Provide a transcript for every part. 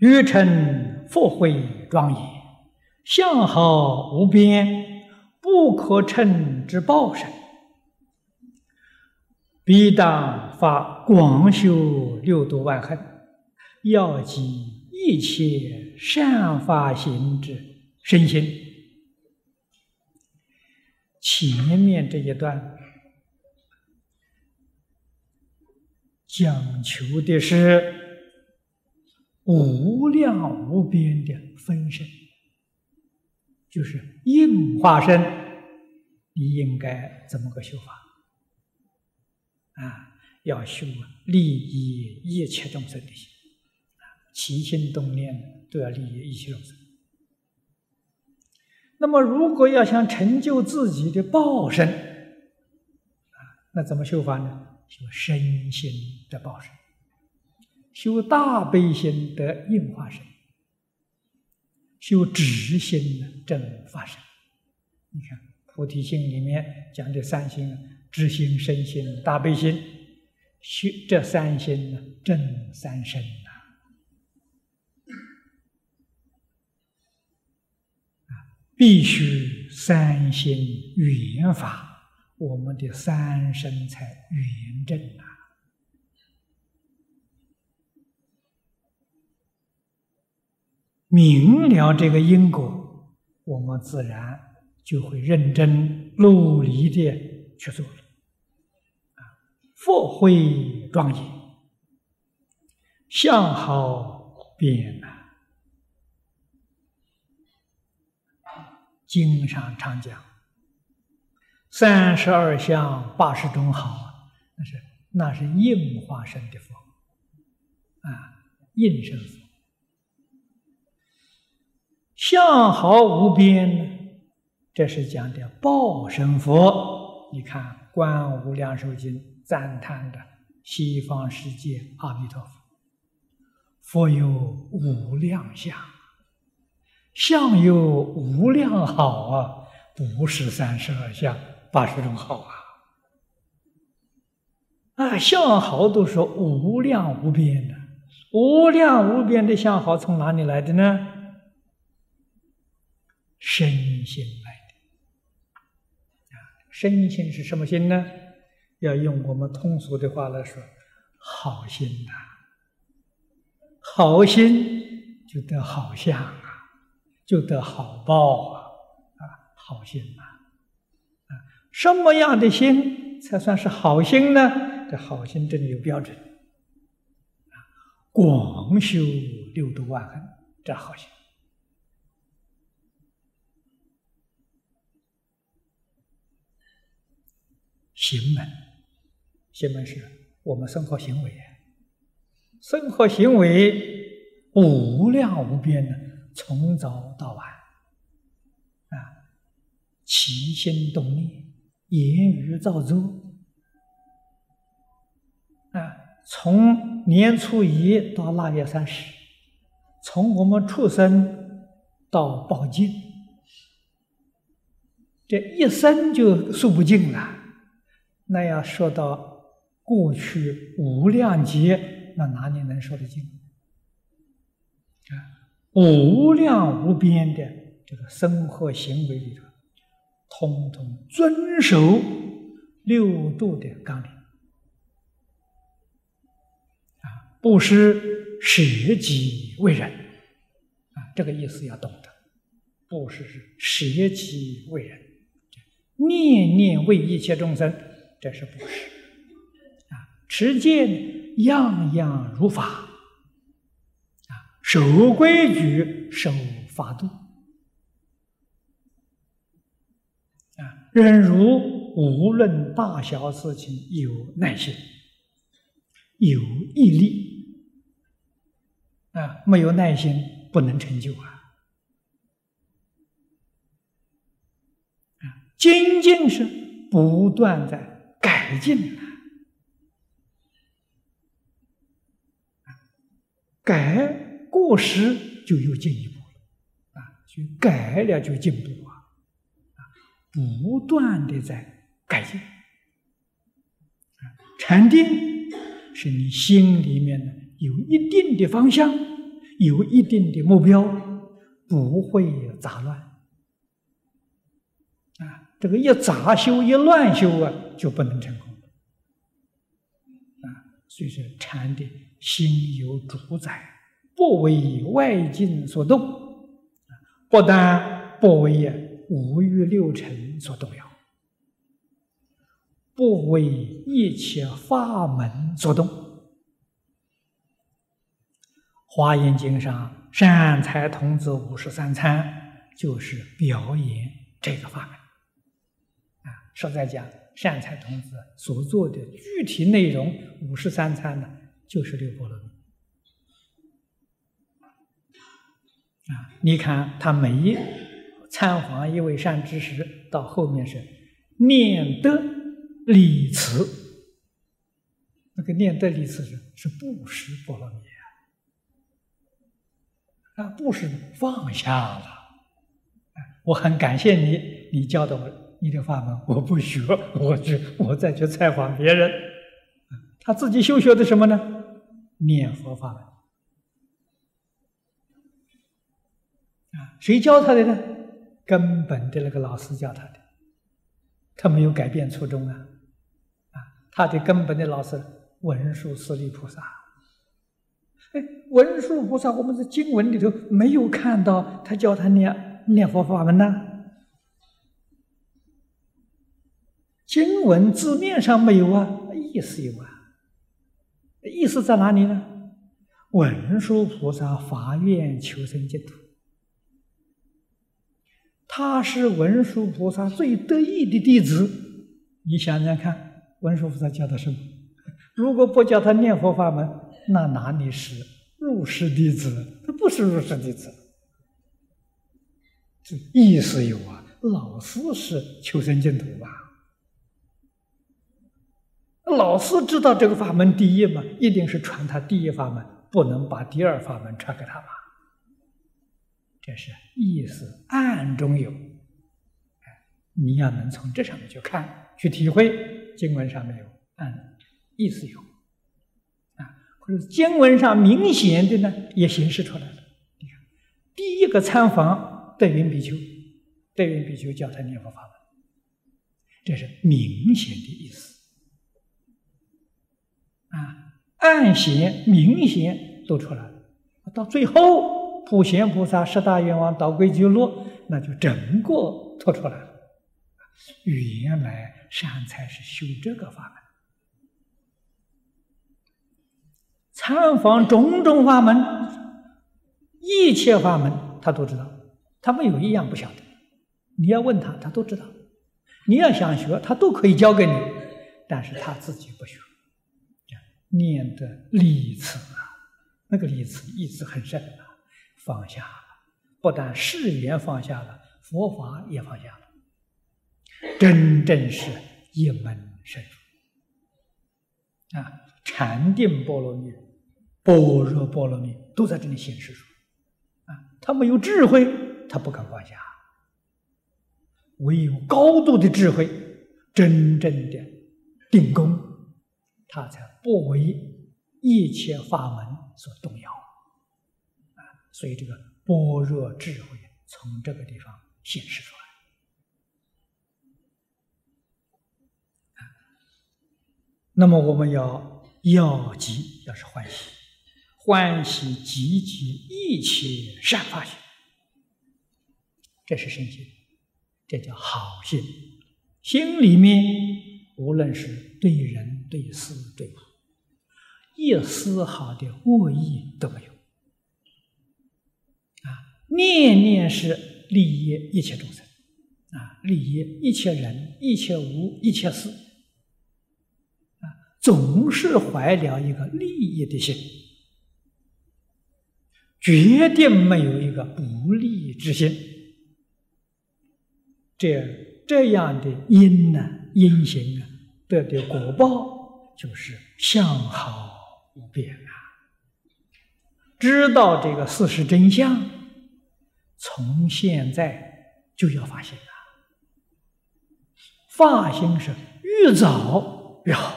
欲成佛慧庄严，相好无边，不可称之报身。必当发广修六度万恨，要集一切善法行之身心。前面这一段讲求的是无量无边的分身，就是应化身，你应该怎么个修法？啊，要修利益一切众生的心，啊，起心动念都要利益一切众生。那么，如果要想成就自己的报身，啊，那怎么修法呢？修身心的报身，修大悲心得应化身，修直心的正法身。你看，菩提心里面讲的三心。知心、身心、大悲心，修这三心呢，正三身呐。啊，必须三心圆法，我们的三身才圆正明了这个因果，我们自然就会认真努力的去做。佛慧庄严，相好变呐。经上常讲，三十二相八十种好，那是那是应化身的佛啊，应身佛。相好无边，这是讲的报身佛。你看《观无量寿经》。赞叹的西方世界阿弥陀佛，佛有无量相，相有无量好啊，不是三十二相八十种好啊！啊，相好都是无量无边的，无量无边的相好从哪里来的呢？身心来的啊，身心是什么心呢？要用我们通俗的话来说，好心呐，好心就得好相啊，就得好报啊，啊，好心呐，啊，什么样的心才算是好心呢？这好心真的有标准，啊，广修六度万恨，这好心。行门。行门是我们生活行为，生活行为无量无边的，从早到晚，啊，起心动念，言语造作，啊，从年初一到腊月三十，从我们出生到报尽，这一生就数不尽了。那要说到。过去无量劫，那哪里能说得尽？啊，无量无边的这个生活行为里头，通通遵守六度的纲领。啊，布施舍己为人，啊，这个意思要懂得。布施是舍己为人，念念为一切众生，这是不是？啊。持戒样样如法，啊，守规矩，守法度，啊，忍辱无论大小事情有耐心，有毅力，啊，没有耐心不能成就啊，啊，精进是不断在改进了。改过时就有进一步了，啊，就改了就进步啊，啊，不断的在改进。禅定是你心里面呢有一定的方向，有一定的目标，不会杂乱。这个一杂修一乱修啊，就不能成功。啊，所以说禅的心有主宰，不为外境所动，不但不为五欲六尘所动摇。不为一切法门所动，《华严经》上善财童子五十三参就是表演这个法门。啊，实在讲，善财童子所做的具体内容，五十三餐呢，就是六波罗蜜。啊，你看他每一参访一位善知识，到后面是念得。理慈，那个念得理慈是是布施波罗蜜啊，啊，布施放下了，我很感谢你，你教的我你的法门，我不学，我去我再去采访别人，他自己修学的什么呢？念佛法门，啊，谁教他的呢？根本的那个老师教他的，他没有改变初衷啊。他的根本的老师文殊师利菩萨，哎，文殊菩萨，我们在经文里头没有看到他教他念念佛法门呢。经文字面上没有啊，意思有啊。意思在哪里呢？文殊菩萨发愿求生净土，他是文殊菩萨最得意的弟子，你想想看。文殊菩萨教他什么？如果不教他念佛法门，那哪里是入室弟子？他不是入室弟子。这意思有啊，老师是求生净土吧？老师知道这个法门第一嘛，一定是传他第一法门，不能把第二法门传给他吧？这是意思暗中有。你要能从这上面去看，去体会。经文上面有，嗯，意思有，啊，或者经文上明显的呢，也显示出来了。你看，第一个参访对云比丘，对云比丘教他念佛法门，这是明显的意思，啊，暗显、明显都出来了。到最后，普贤菩萨十大愿望导归极乐，那就整个托出来了。原来。善财是修这个法门，参访种种法门，一切法门他都知道，他没有一样不晓得。你要问他，他都知道。你要想学，他都可以教给你，但是他自己不学。念的理词啊，那个理词意思很深啊，放下了，不但誓言放下了，佛法也放下了。真正是一门深入啊！禅定波罗蜜、般若波罗蜜都在这里显示出啊！他没有智慧，他不敢放下；唯有高度的智慧，真正的定功，他才不为一切法门所动摇啊！所以，这个般若智慧从这个地方显示出来。那么我们要要急，要是欢喜，欢喜积极一切善法心，这是身心，这叫好心。心里面无论是对人对事对物，一丝毫的恶意都没有。啊，念念是利益一切众生，啊，利益一切人、一切物、一切事。总是怀了一个利益的心，绝对没有一个不利之心。这这样的因呢，因行啊，得的果报就是相好不变啊！知道这个事实真相，从现在就要发现啊！发心是越早越好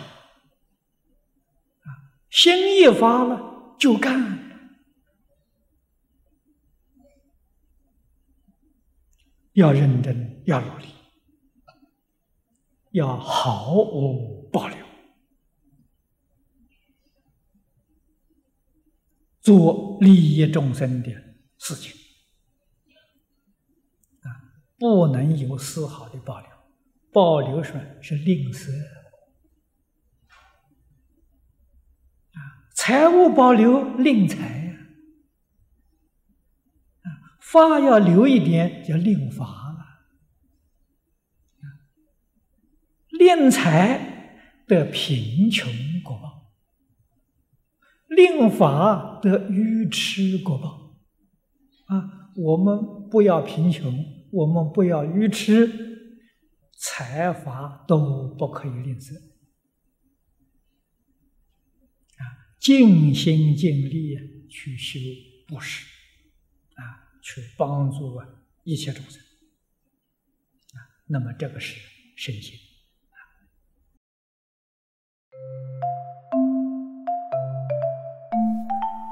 啊！心一发了就干，要认真，要努力，要毫无保留。做利益众生的事情啊，不能有丝毫的保留，保留什么？是吝啬啊，财务保留吝财。发要留一点，叫令法了。令财得贫穷果报，令法得愚痴果报。啊，我们不要贫穷，我们不要愚痴，财法都不可以吝啬。啊，尽心尽力去修布施。啊去帮助一切众生啊，那么这个是身心。